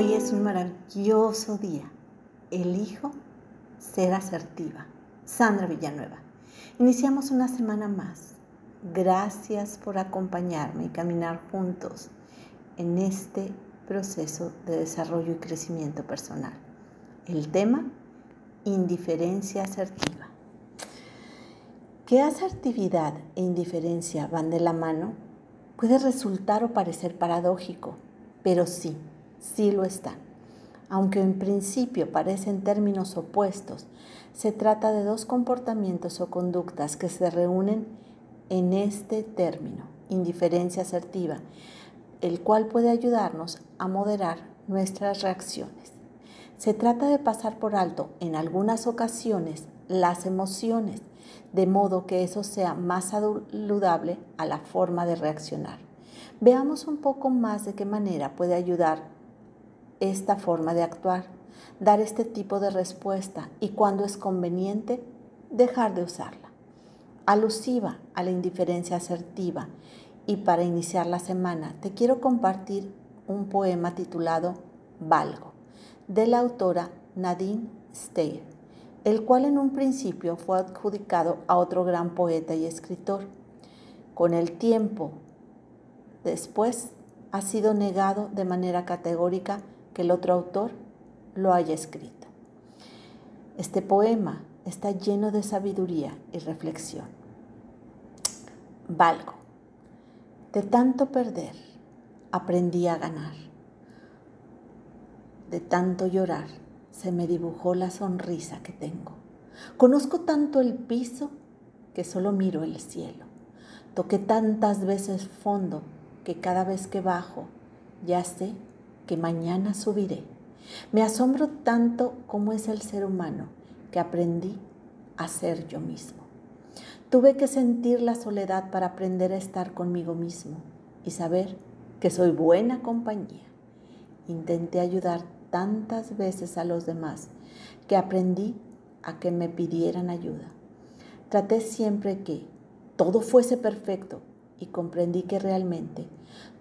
Hoy es un maravilloso día. Elijo ser asertiva. Sandra Villanueva. Iniciamos una semana más. Gracias por acompañarme y caminar juntos en este proceso de desarrollo y crecimiento personal. El tema, indiferencia asertiva. ¿Qué asertividad e indiferencia van de la mano? Puede resultar o parecer paradójico, pero sí, sí lo están. Aunque en principio parecen términos opuestos, se trata de dos comportamientos o conductas que se reúnen en este término, indiferencia asertiva, el cual puede ayudarnos a moderar nuestras reacciones. Se trata de pasar por alto en algunas ocasiones las emociones, de modo que eso sea más saludable a la forma de reaccionar. Veamos un poco más de qué manera puede ayudar esta forma de actuar, dar este tipo de respuesta y cuando es conveniente, dejar de usarla. Alusiva a la indiferencia asertiva y para iniciar la semana te quiero compartir un poema titulado Valgo de la autora Nadine Steyer, el cual en un principio fue adjudicado a otro gran poeta y escritor. Con el tiempo después ha sido negado de manera categórica que el otro autor lo haya escrito. Este poema está lleno de sabiduría y reflexión. Valgo. De tanto perder, aprendí a ganar. De tanto llorar, se me dibujó la sonrisa que tengo. Conozco tanto el piso que solo miro el cielo. Toqué tantas veces fondo que cada vez que bajo, ya sé que mañana subiré. Me asombro tanto como es el ser humano que aprendí a ser yo mismo. Tuve que sentir la soledad para aprender a estar conmigo mismo y saber que soy buena compañía. Intenté ayudar tantas veces a los demás que aprendí a que me pidieran ayuda. Traté siempre que todo fuese perfecto y comprendí que realmente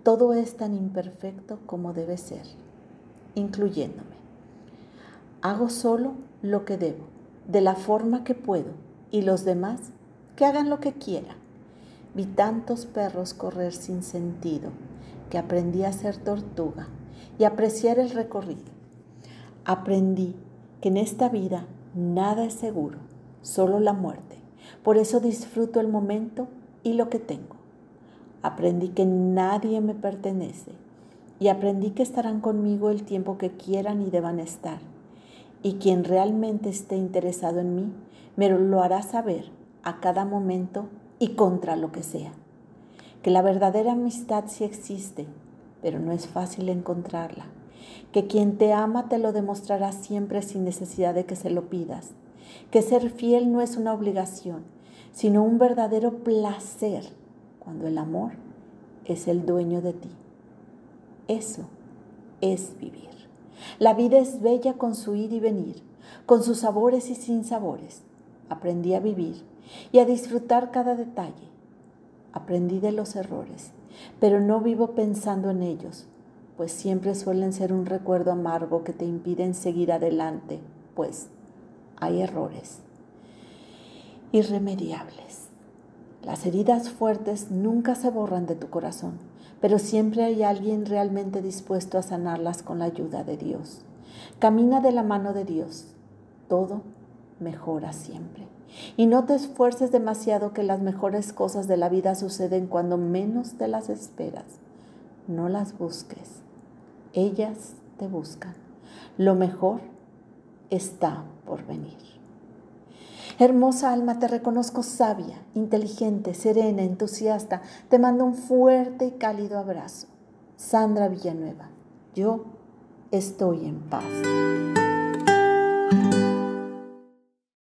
todo es tan imperfecto como debe ser, incluyéndome. Hago solo lo que debo, de la forma que puedo, y los demás que hagan lo que quieran. Vi tantos perros correr sin sentido que aprendí a ser tortuga y apreciar el recorrido. Aprendí que en esta vida nada es seguro, solo la muerte. Por eso disfruto el momento y lo que tengo. Aprendí que nadie me pertenece y aprendí que estarán conmigo el tiempo que quieran y deban estar. Y quien realmente esté interesado en mí me lo hará saber a cada momento y contra lo que sea. Que la verdadera amistad sí existe, pero no es fácil encontrarla. Que quien te ama te lo demostrará siempre sin necesidad de que se lo pidas. Que ser fiel no es una obligación, sino un verdadero placer cuando el amor es el dueño de ti. Eso es vivir. La vida es bella con su ir y venir, con sus sabores y sin sabores. Aprendí a vivir y a disfrutar cada detalle. Aprendí de los errores, pero no vivo pensando en ellos, pues siempre suelen ser un recuerdo amargo que te impiden seguir adelante, pues hay errores irremediables. Las heridas fuertes nunca se borran de tu corazón, pero siempre hay alguien realmente dispuesto a sanarlas con la ayuda de Dios. Camina de la mano de Dios. Todo mejora siempre. Y no te esfuerces demasiado que las mejores cosas de la vida suceden cuando menos te las esperas. No las busques. Ellas te buscan. Lo mejor está por venir. Hermosa alma, te reconozco sabia, inteligente, serena, entusiasta. Te mando un fuerte y cálido abrazo. Sandra Villanueva, yo estoy en paz.